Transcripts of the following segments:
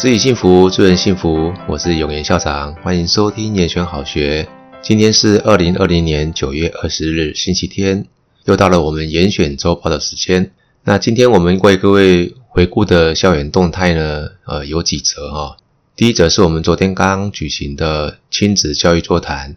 自己幸福，助人幸福。我是永言校长，欢迎收听延选好学。今天是二零二零年九月二十日，星期天，又到了我们严选周报的时间。那今天我们为各位回顾的校园动态呢，呃，有几则哈。第一则是我们昨天刚举行的亲子教育座谈。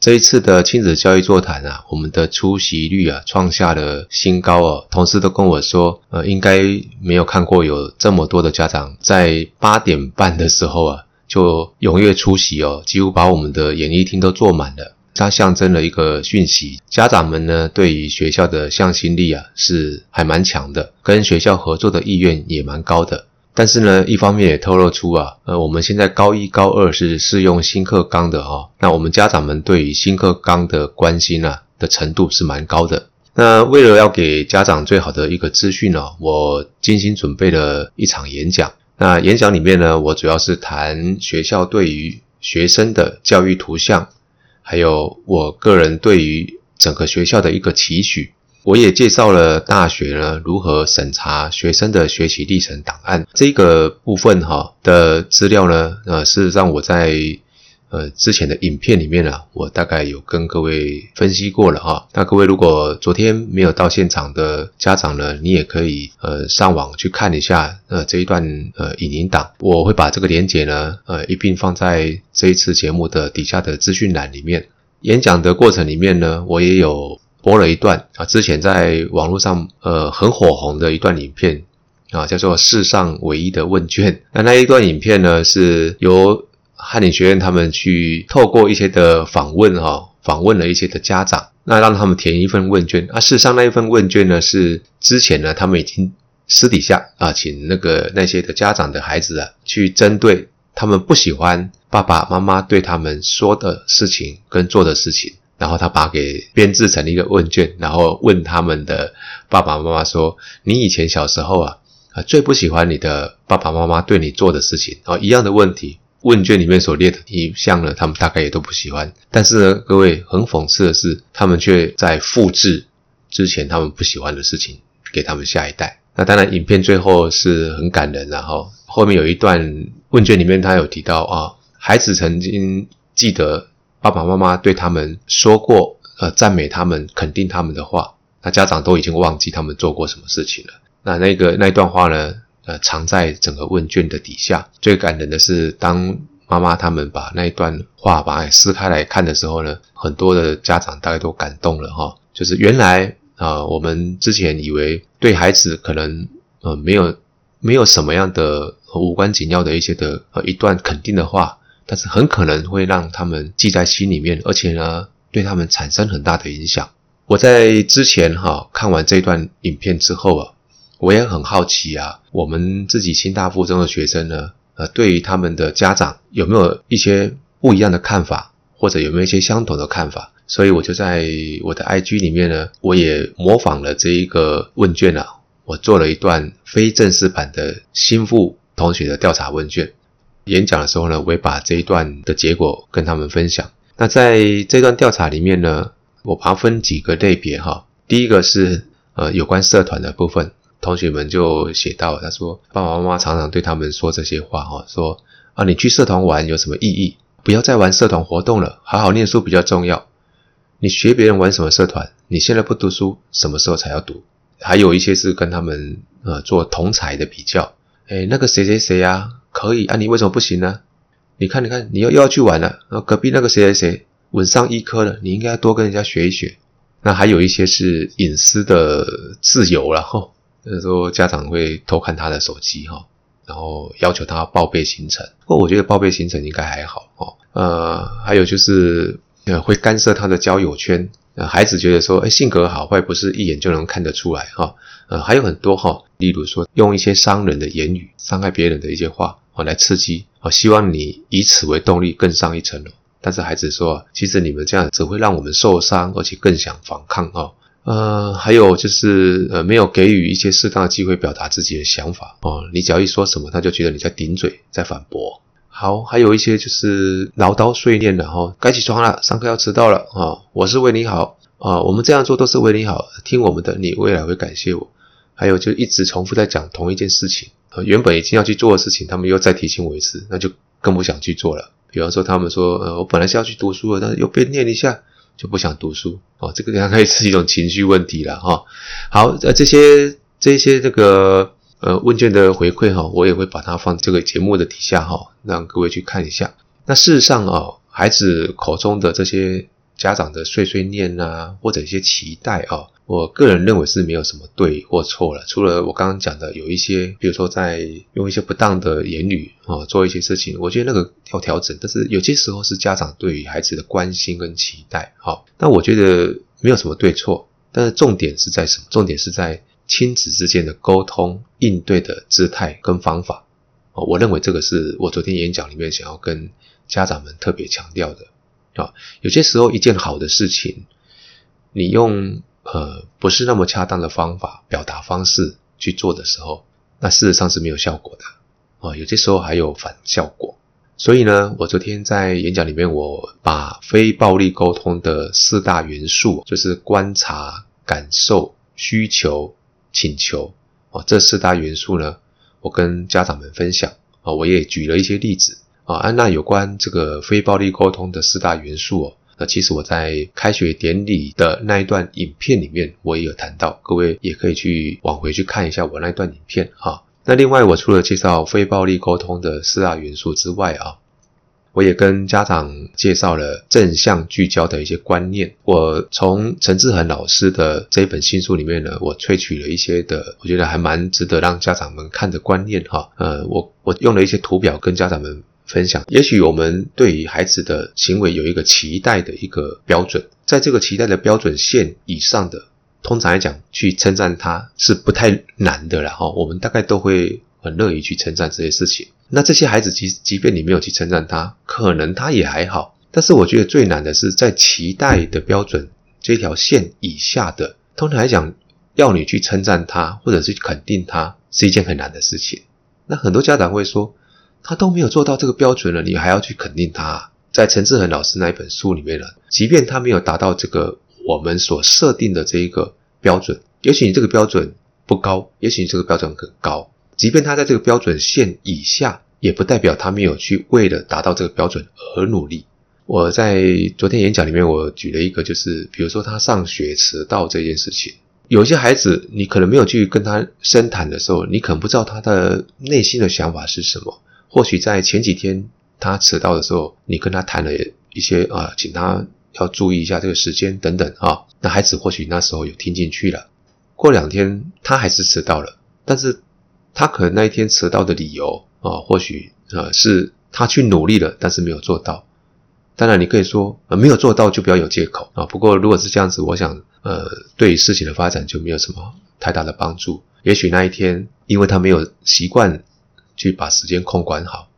这一次的亲子教育座谈啊，我们的出席率啊创下了新高哦。同事都跟我说，呃，应该没有看过有这么多的家长在八点半的时候啊就踊跃出席哦，几乎把我们的演艺厅都坐满了。它象征了一个讯息，家长们呢对于学校的向心力啊是还蛮强的，跟学校合作的意愿也蛮高的。但是呢，一方面也透露出啊，呃，我们现在高一、高二是适用新课纲的哈、哦，那我们家长们对于新课纲的关心啊的程度是蛮高的。那为了要给家长最好的一个资讯呢、我精心准备了一场演讲。那演讲里面呢，我主要是谈学校对于学生的教育图像，还有我个人对于整个学校的一个期许。我也介绍了大学呢如何审查学生的学习历程档案这个部分哈的资料呢，呃，是让我在呃之前的影片里面呢，我大概有跟各位分析过了哈。那各位如果昨天没有到现场的家长呢，你也可以呃上网去看一下呃这一段呃影音档，我会把这个连结呢呃一并放在这一次节目的底下的资讯栏里面。演讲的过程里面呢，我也有。播了一段啊，之前在网络上呃很火红的一段影片啊，叫做“世上唯一的问卷”。那那一段影片呢，是由翰林学院他们去透过一些的访问哈，访问了一些的家长，那让他们填一份问卷。啊，事实上那一份问卷呢，是之前呢他们已经私底下啊，请那个那些的家长的孩子啊，去针对他们不喜欢爸爸妈妈对他们说的事情跟做的事情。然后他把给编制成一个问卷，然后问他们的爸爸妈妈说：“你以前小时候啊，啊最不喜欢你的爸爸妈妈对你做的事情啊，一样的问题，问卷里面所列的一项呢，他们大概也都不喜欢。但是呢，各位很讽刺的是，他们却在复制之前他们不喜欢的事情给他们下一代。那当然，影片最后是很感人，然后后面有一段问卷里面他有提到啊，孩子曾经记得。爸爸妈妈对他们说过，呃，赞美他们、肯定他们的话，那家长都已经忘记他们做过什么事情了。那那个那段话呢，呃，藏在整个问卷的底下。最感人的是，当妈妈他们把那一段话把它撕开来看的时候呢，很多的家长大概都感动了哈。就是原来啊、呃，我们之前以为对孩子可能呃没有没有什么样的无关紧要的一些的呃一段肯定的话。但是很可能会让他们记在心里面，而且呢，对他们产生很大的影响。我在之前哈看完这段影片之后啊，我也很好奇啊，我们自己清大附中的学生呢，呃，对于他们的家长有没有一些不一样的看法，或者有没有一些相同的看法？所以我就在我的 IG 里面呢，我也模仿了这一个问卷啊，我做了一段非正式版的新附同学的调查问卷。演讲的时候呢，我也把这一段的结果跟他们分享。那在这段调查里面呢，我把它分几个类别哈。第一个是呃有关社团的部分，同学们就写到，他说爸爸妈妈常常对他们说这些话哈，说啊你去社团玩有什么意义？不要再玩社团活动了，好好念书比较重要。你学别人玩什么社团？你现在不读书，什么时候才要读？还有一些是跟他们呃做同才的比较，诶那个谁谁谁啊。可以啊，你为什么不行呢？你看，你看，你又又要去玩了。然后隔壁那个谁谁谁稳上医科了，你应该多跟人家学一学。那还有一些是隐私的自由了哈，就是说家长会偷看他的手机哈，然后要求他报备行程。不过我觉得报备行程应该还好哦。呃，还有就是呃会干涉他的交友圈。呃，孩子觉得说，哎，性格好坏不是一眼就能看得出来哈。呃，还有很多哈，例如说用一些伤人的言语伤害别人的一些话。来刺激，我希望你以此为动力更上一层楼。但是孩子说，其实你们这样只会让我们受伤，而且更想反抗哦。呃，还有就是呃，没有给予一些适当的机会表达自己的想法哦。你只要一说什么，他就觉得你在顶嘴，在反驳。好，还有一些就是唠叨碎念的哈，该起床了，上课要迟到了啊。我是为你好啊，我们这样做都是为你好，听我们的，你未来会感谢我。还有就一直重复在讲同一件事情呃，原本已经要去做的事情，他们又再提醒我一次，那就更不想去做了。比方说，他们说，呃，我本来是要去读书的，但是又被念一下，就不想读书。哦，这个大概是一种情绪问题了哈、好，呃，这些这些这个呃问卷的回馈哈、我也会把它放这个节目的底下哈、让各位去看一下。那事实上啊、哦，孩子口中的这些。家长的碎碎念啊，或者一些期待啊，我个人认为是没有什么对或错了。除了我刚刚讲的有一些，比如说在用一些不当的言语啊做一些事情，我觉得那个要调整。但是有些时候是家长对于孩子的关心跟期待。好，那我觉得没有什么对错，但是重点是在什么？重点是在亲子之间的沟通应对的姿态跟方法。哦，我认为这个是我昨天演讲里面想要跟家长们特别强调的。啊，有些时候一件好的事情，你用呃不是那么恰当的方法、表达方式去做的时候，那事实上是没有效果的啊。有些时候还有反效果。所以呢，我昨天在演讲里面，我把非暴力沟通的四大元素，就是观察、感受、需求、请求啊，这四大元素呢，我跟家长们分享啊，我也举了一些例子。啊，安娜有关这个非暴力沟通的四大元素哦，那其实我在开学典礼的那一段影片里面，我也有谈到，各位也可以去往回去看一下我那段影片哈。那另外，我除了介绍非暴力沟通的四大元素之外啊，我也跟家长介绍了正向聚焦的一些观念。我从陈志恒老师的这一本新书里面呢，我萃取了一些的，我觉得还蛮值得让家长们看的观念哈。呃，我我用了一些图表跟家长们。分享，也许我们对于孩子的行为有一个期待的一个标准，在这个期待的标准线以上的，通常来讲，去称赞他是不太难的了哈。我们大概都会很乐意去称赞这些事情。那这些孩子即即便你没有去称赞他，可能他也还好。但是我觉得最难的是在期待的标准这条线以下的，通常来讲，要你去称赞他或者是肯定他，是一件很难的事情。那很多家长会说，他都没有做到这个标准了，你还要去肯定他？在陈志恒老师那一本书里面呢，即便他没有达到这个我们所设定的这一个标准，也许你这个标准不高，也许你这个标准很高，即便他在这个标准线以下，也不代表他没有去为了达到这个标准而努力。我在昨天演讲里面，我举了一个，就是比如说他上学迟到这件事情，有些孩子你可能没有去跟他深谈的时候，你可能不知道他的内心的想法是什么。或许在前几天他迟到的时候，你跟他谈了一些啊，请他要注意一下这个时间等等啊，那孩子或许那时候有听进去了。过两天他还是迟到了，但是他可能那一天迟到的理由啊，或许啊是他去努力了，但是没有做到。当然你可以说，呃，没有做到就不要有借口啊。不过如果是这样子，我想呃，对事情的发展就没有什么太大的帮助。也许那一天因为他没有习惯。去把时间控管好，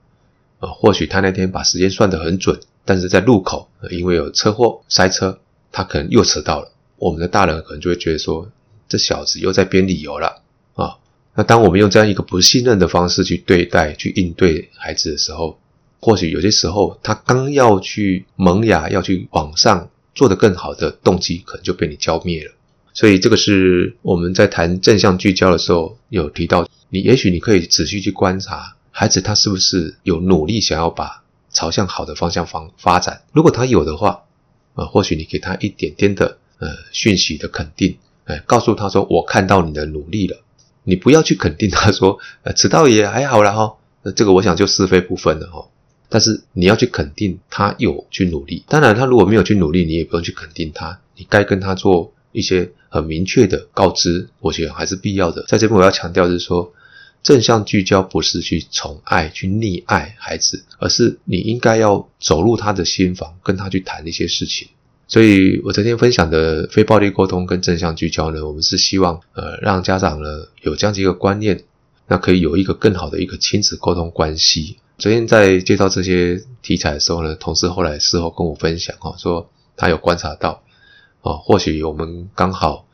啊，或许他那天把时间算得很准，但是在路口因为有车祸塞车，他可能又迟到了。我们的大人可能就会觉得说，这小子又在编理由了啊。那当我们用这样一个不信任的方式去对待、去应对孩子的时候，或许有些时候他刚要去萌芽、要去往上做得更好的动机，可能就被你浇灭了。所以这个是我们在谈正向聚焦的时候有提到。你也许你可以仔细去观察孩子，他是不是有努力想要把朝向好的方向方发展。如果他有的话，呃，或许你给他一点点的呃讯息的肯定，哎，告诉他说我看到你的努力了。你不要去肯定他说，呃，迟到也还好啦哈。那这个我想就是非不分了哈。但是你要去肯定他有去努力。当然，他如果没有去努力，你也不用去肯定他。你该跟他做一些很明确的告知，我觉得还是必要的。在这边我要强调的是说。正向聚焦不是去宠爱、去溺爱孩子，而是你应该要走入他的心房，跟他去谈一些事情。所以我昨天分享的非暴力沟通跟正向聚焦呢，我们是希望呃让家长呢有这样子一个观念，那可以有一个更好的一个亲子沟通关系。昨天在介绍这些题材的时候呢，同事后来事后跟我分享哈，说他有观察到啊，或许我们刚好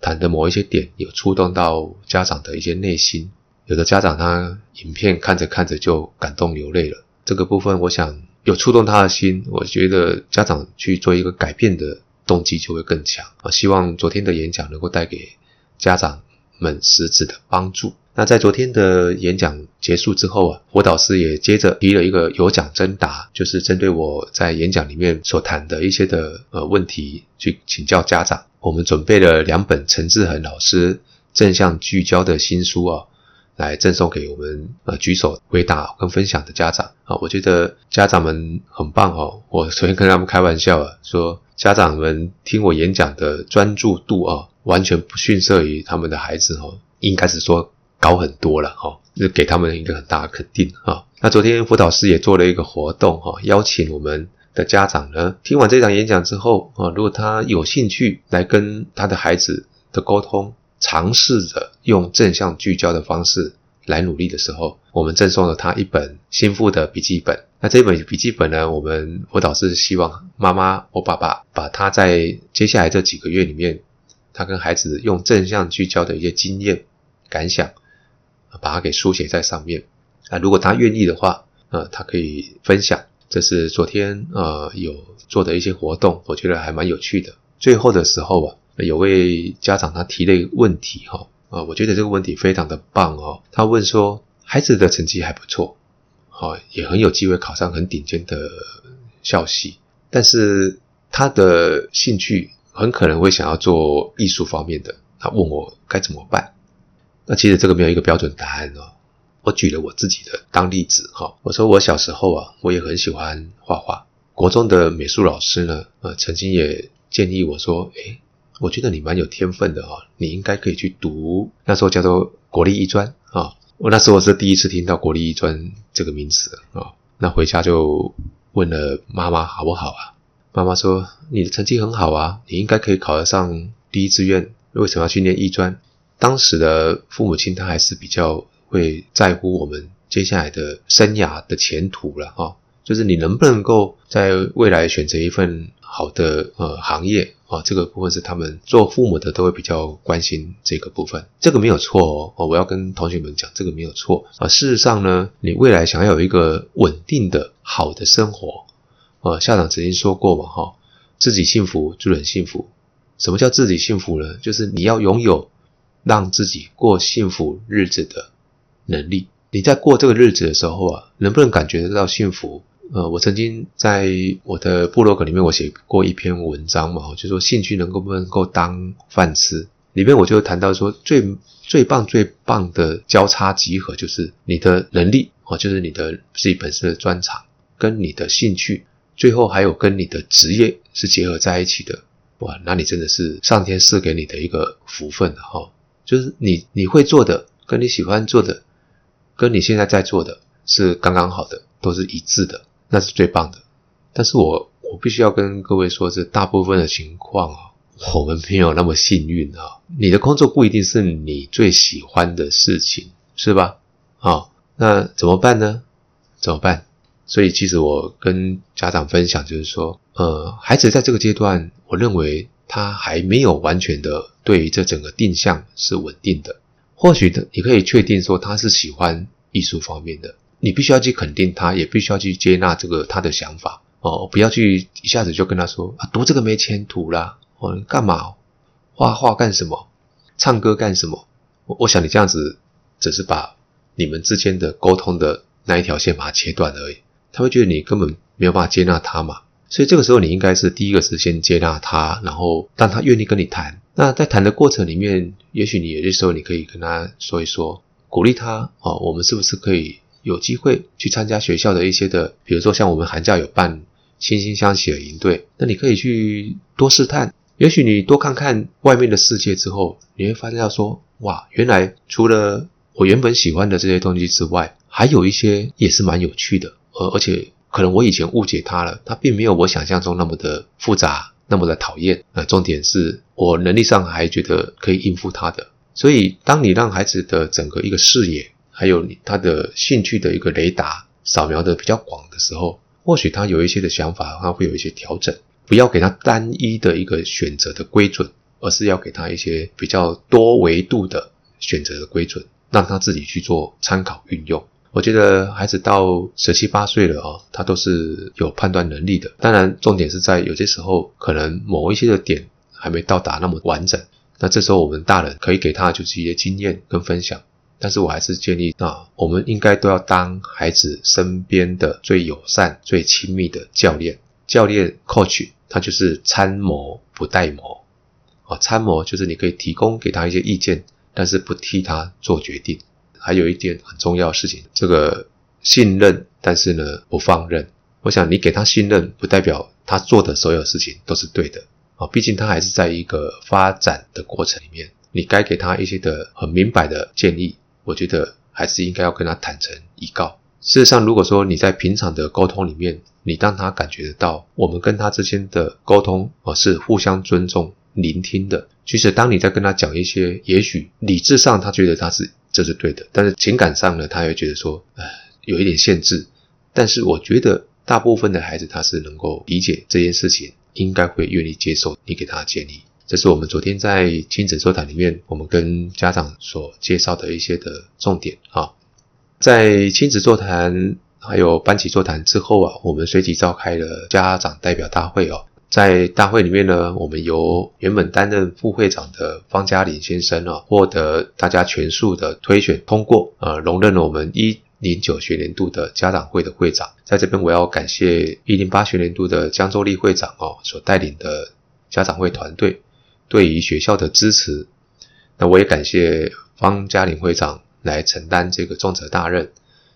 谈的某一些点有触动到家长的一些内心。有的家长他影片看着看着就感动流泪了，这个部分我想有触动他的心，我觉得家长去做一个改变的动机就会更强啊！希望昨天的演讲能够带给家长们实质的帮助。那在昨天的演讲结束之后啊，我导师也接着提了一个有奖征答，就是针对我在演讲里面所谈的一些的呃问题去请教家长。我们准备了两本陈志恒老师正向聚焦的新书啊，来赠送给我们呃举手回答跟分享的家长啊。我觉得家长们很棒哦，我昨天跟他们开玩笑啊，说家长们听我演讲的专注度啊，完全不逊色于他们的孩子哦，应该是说。高很多了哈，就给他们一个很大的肯定哈。那昨天辅导师也做了一个活动哈，邀请我们的家长呢，听完这场演讲之后啊，如果他有兴趣来跟他的孩子的沟通，尝试着用正向聚焦的方式来努力的时候，我们赠送了他一本新附的笔记本。那这本笔记本呢，我们辅导师希望妈妈或爸爸把他在接下来这几个月里面，他跟孩子用正向聚焦的一些经验感想。把它给书写在上面啊，如果他愿意的话，呃，他可以分享。这是昨天呃有做的一些活动，我觉得还蛮有趣的。最后的时候啊，有位家长他提了一个问题哈，啊，我觉得这个问题非常的棒哦。他问说，孩子的成绩还不错，好，也很有机会考上很顶尖的校系，但是他的兴趣很可能会想要做艺术方面的。他问我该怎么办？那其实这个没有一个标准答案哦。我举了我自己的当例子哈。我说我小时候啊，我也很喜欢画画。国中的美术老师呢，呃，曾经也建议我说，诶，我觉得你蛮有天分的哈，你应该可以去读那时候叫做国立艺专啊。我那时候是第一次听到国立艺专这个名词啊。那回家就问了妈妈好不好啊？妈妈说你的成绩很好啊，你应该可以考得上第一志愿，为什么要去念艺专？当时的父母亲他还是比较会在乎我们接下来的生涯的前途了哈，就是你能不能够在未来选择一份好的呃行业啊，这个部分是他们做父母的都会比较关心这个部分，这个没有错哦，我要跟同学们讲这个没有错啊。事实上呢，你未来想要有一个稳定的好的生活，呃，校长曾经说过嘛哈，自己幸福就很幸福。什么叫自己幸福呢？就是你要拥有。让自己过幸福日子的能力，你在过这个日子的时候啊，能不能感觉得到幸福？呃，我曾经在我的部落格里面，我写过一篇文章嘛，就说兴趣能够不能够当饭吃？里面我就谈到说，最最棒最棒的交叉集合，就是你的能力哦，就是你的自己本身的专长，跟你的兴趣，最后还有跟你的职业是结合在一起的。哇，那你真的是上天赐给你的一个福分哈。就是你你会做的，跟你喜欢做的，跟你现在在做的是刚刚好的，都是一致的，那是最棒的。但是我我必须要跟各位说，是大部分的情况啊，我们没有那么幸运啊。你的工作不一定是你最喜欢的事情，是吧？啊，那怎么办呢？怎么办？所以其实我跟家长分享，就是说，呃，孩子在这个阶段，我认为。他还没有完全的对于这整个定向是稳定的，或许的你可以确定说他是喜欢艺术方面的，你必须要去肯定他，也必须要去接纳这个他的想法。哦，不要去一下子就跟他说啊，读这个没前途啦，哦，你干嘛？画画干什么，唱歌干什么？我我想你这样子只是把你们之间的沟通的那一条线把它切断而已，他会觉得你根本没有办法接纳他嘛。所以这个时候，你应该是第一个是先接纳他，然后让他愿意跟你谈。那在谈的过程里面，也许你有些时候你可以跟他说一说，鼓励他哦，我们是不是可以有机会去参加学校的一些的，比如说像我们寒假有办惺惺相惜的营队，那你可以去多试探。也许你多看看外面的世界之后，你会发现到说，哇，原来除了我原本喜欢的这些东西之外，还有一些也是蛮有趣的，而而且。可能我以前误解他了，他并没有我想象中那么的复杂，那么的讨厌。呃，重点是我能力上还觉得可以应付他的。所以，当你让孩子的整个一个视野，还有他的兴趣的一个雷达扫描的比较广的时候，或许他有一些的想法，他会有一些调整。不要给他单一的一个选择的规准，而是要给他一些比较多维度的选择的规准，让他自己去做参考运用。我觉得孩子到十七八岁了哦，他都是有判断能力的。当然，重点是在有些时候可能某一些的点还没到达那么完整。那这时候我们大人可以给他就是一些经验跟分享。但是我还是建议啊，我们应该都要当孩子身边的最友善、最亲密的教练。教练 coach 他就是参谋不代谋啊，参谋就是你可以提供给他一些意见，但是不替他做决定。还有一点很重要的事情，这个信任，但是呢不放任。我想你给他信任，不代表他做的所有事情都是对的啊，毕竟他还是在一个发展的过程里面。你该给他一些的很明白的建议，我觉得还是应该要跟他坦诚以告。事实上，如果说你在平常的沟通里面，你让他感觉得到我们跟他之间的沟通啊是互相尊重、聆听的。其实，当你在跟他讲一些，也许理智上他觉得他是这是对的，但是情感上呢，他会觉得说，呃，有一点限制。但是，我觉得大部分的孩子他是能够理解这件事情，应该会愿意接受你给他的建议。这是我们昨天在亲子座谈里面，我们跟家长所介绍的一些的重点啊。在亲子座谈。还有班级座谈之后啊，我们随即召开了家长代表大会哦。在大会里面呢，我们由原本担任副会长的方嘉林先生啊，获得大家全数的推选通过，呃，荣任了我们一零九学年度的家长会的会长。在这边，我要感谢一零八学年度的江周丽会长哦所带领的家长会团队对于学校的支持。那我也感谢方嘉林会长来承担这个重责大任。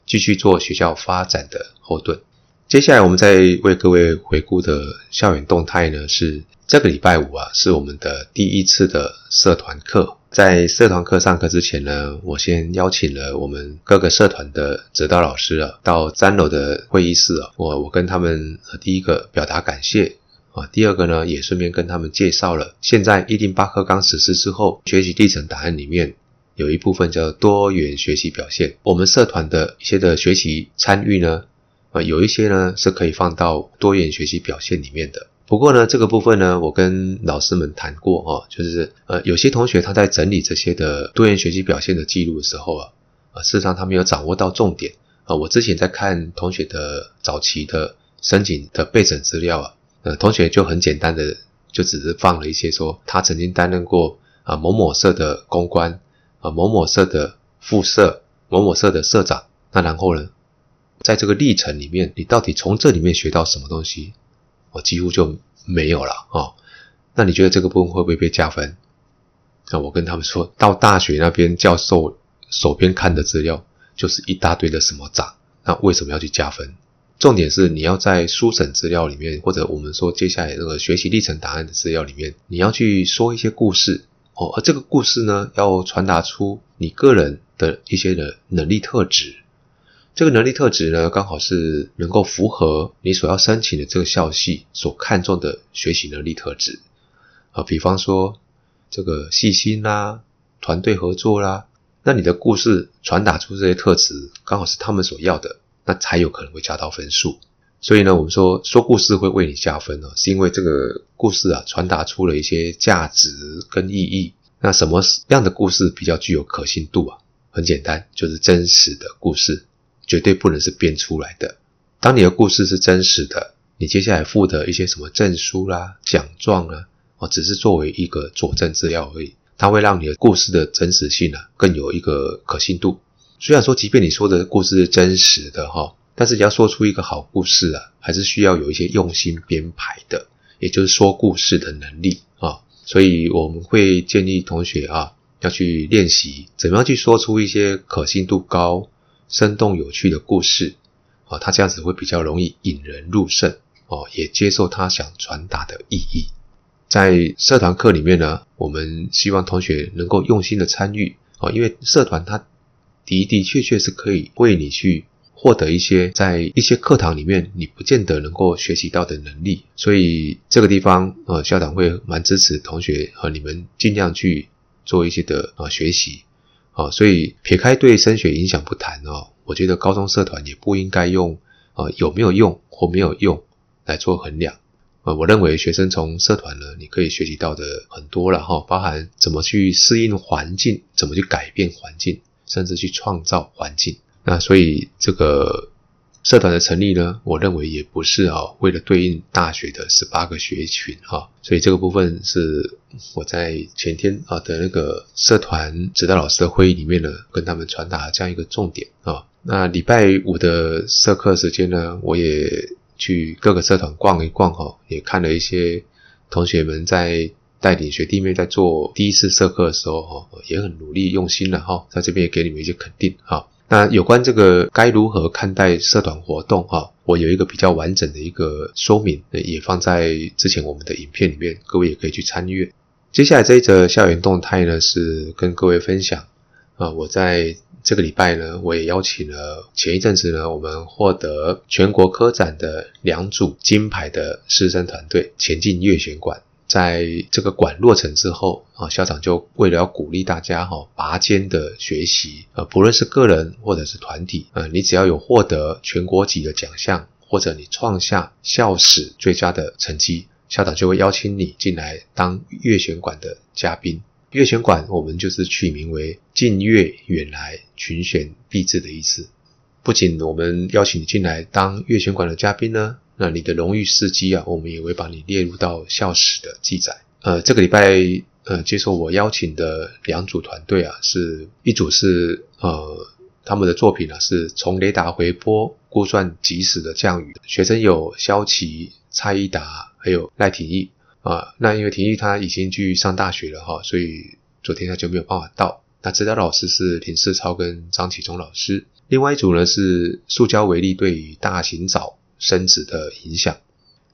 继续做学校发展的后盾。接下来我们再为各位回顾的校园动态呢，是这个礼拜五啊，是我们的第一次的社团课。在社团课上课之前呢，我先邀请了我们各个社团的指导老师啊，到三楼的会议室啊，我我跟他们第一个表达感谢啊，第二个呢，也顺便跟他们介绍了现在一零八课纲实施之后学习历程档案里面。有一部分叫多元学习表现，我们社团的一些的学习参与呢，呃，有一些呢是可以放到多元学习表现里面的。不过呢，这个部分呢，我跟老师们谈过哦，就是呃，有些同学他在整理这些的多元学习表现的记录的时候啊，呃，事实上他没有掌握到重点啊，我之前在看同学的早期的申请的备审资料啊，呃，同学就很简单的就只是放了一些说他曾经担任过啊，某某社的公关啊。某某社的副社，某某社的社长，那然后呢，在这个历程里面，你到底从这里面学到什么东西？我几乎就没有了啊、哦。那你觉得这个部分会不会被加分？那我跟他们说到大学那边教授手边看的资料，就是一大堆的什么渣，那为什么要去加分？重点是你要在书审资料里面，或者我们说接下来这个学习历程档案的资料里面，你要去说一些故事。哦，而这个故事呢，要传达出你个人的一些的能力特质。这个能力特质呢，刚好是能够符合你所要申请的这个校系所看重的学习能力特质。啊，比方说这个细心啦，团队合作啦，那你的故事传达出这些特质，刚好是他们所要的，那才有可能会加到分数。所以呢，我们说说故事会为你加分呢，是因为这个故事啊传达出了一些价值跟意义。那什么样的故事比较具有可信度啊？很简单，就是真实的故事，绝对不能是编出来的。当你的故事是真实的，你接下来附的一些什么证书啦、奖状啊，哦，只是作为一个佐证资料而已，它会让你的故事的真实性啊更有一个可信度。虽然说，即便你说的故事是真实的哈。但是你要说出一个好故事啊，还是需要有一些用心编排的，也就是说故事的能力啊。所以我们会建议同学啊，要去练习怎么样去说出一些可信度高、生动有趣的故事啊。他这样子会比较容易引人入胜哦，也接受他想传达的意义。在社团课里面呢，我们希望同学能够用心的参与啊，因为社团它的的确确是可以为你去。获得一些在一些课堂里面你不见得能够学习到的能力，所以这个地方呃校长会蛮支持同学和你们尽量去做一些的啊学习啊，所以撇开对升学影响不谈哦，我觉得高中社团也不应该用啊有没有用或没有用来做衡量呃，我认为学生从社团呢，你可以学习到的很多了哈，包含怎么去适应环境，怎么去改变环境，甚至去创造环境。那所以这个社团的成立呢，我认为也不是啊，为了对应大学的十八个学群哈，所以这个部分是我在前天啊的那个社团指导老师的会议里面呢，跟他们传达这样一个重点啊。那礼拜五的社课时间呢，我也去各个社团逛一逛哈，也看了一些同学们在带领学弟妹在做第一次社课的时候哈，也很努力用心了哈，在这边也给你们一些肯定哈。那有关这个该如何看待社团活动哈，我有一个比较完整的一个说明，也放在之前我们的影片里面，各位也可以去参阅。接下来这一则校园动态呢，是跟各位分享啊，我在这个礼拜呢，我也邀请了前一阵子呢，我们获得全国科展的两组金牌的师生团队前进乐选馆。在这个馆落成之后啊，校长就为了要鼓励大家哈拔尖的学习啊，不论是个人或者是团体啊，你只要有获得全国级的奖项，或者你创下校史最佳的成绩，校长就会邀请你进来当乐选馆的嘉宾。乐选馆我们就是取名为“近悦远来，群选必至”的意思。不仅我们邀请你进来当乐选馆的嘉宾呢。那你的荣誉事迹啊，我们也会把你列入到校史的记载。呃，这个礼拜呃，接受我邀请的两组团队啊，是一组是呃，他们的作品啊，是从雷达回波估算即时的降雨。学生有萧琪、蔡一达，还有赖廷义啊。那因为廷义他已经去上大学了哈，所以昨天他就没有办法到。那指导老师是林世超跟张启忠老师。另外一组呢是塑胶为例对于大型藻生子的影响，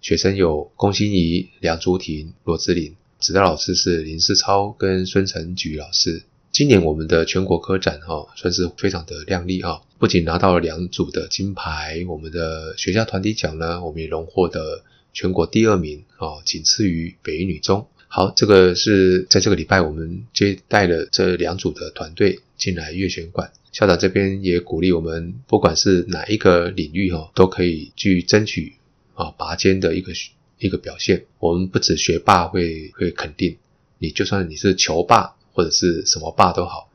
学生有龚欣怡、梁竹婷、罗志玲，指导老师是林世超跟孙成举老师。今年我们的全国科展哈，算是非常的亮丽啊，不仅拿到了两组的金牌，我们的学校团体奖呢，我们也荣获的全国第二名啊，仅次于北一女中。好，这个是在这个礼拜我们接待了这两组的团队进来乐选馆。校长这边也鼓励我们，不管是哪一个领域哈，都可以去争取啊拔尖的一个一个表现。我们不止学霸会会肯定你，就算你是球霸或者是什么霸都好，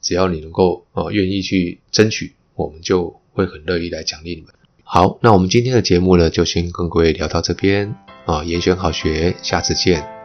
只要你能够啊愿意去争取，我们就会很乐意来奖励你们。好，那我们今天的节目呢，就先跟各位聊到这边啊，严选好学，下次见。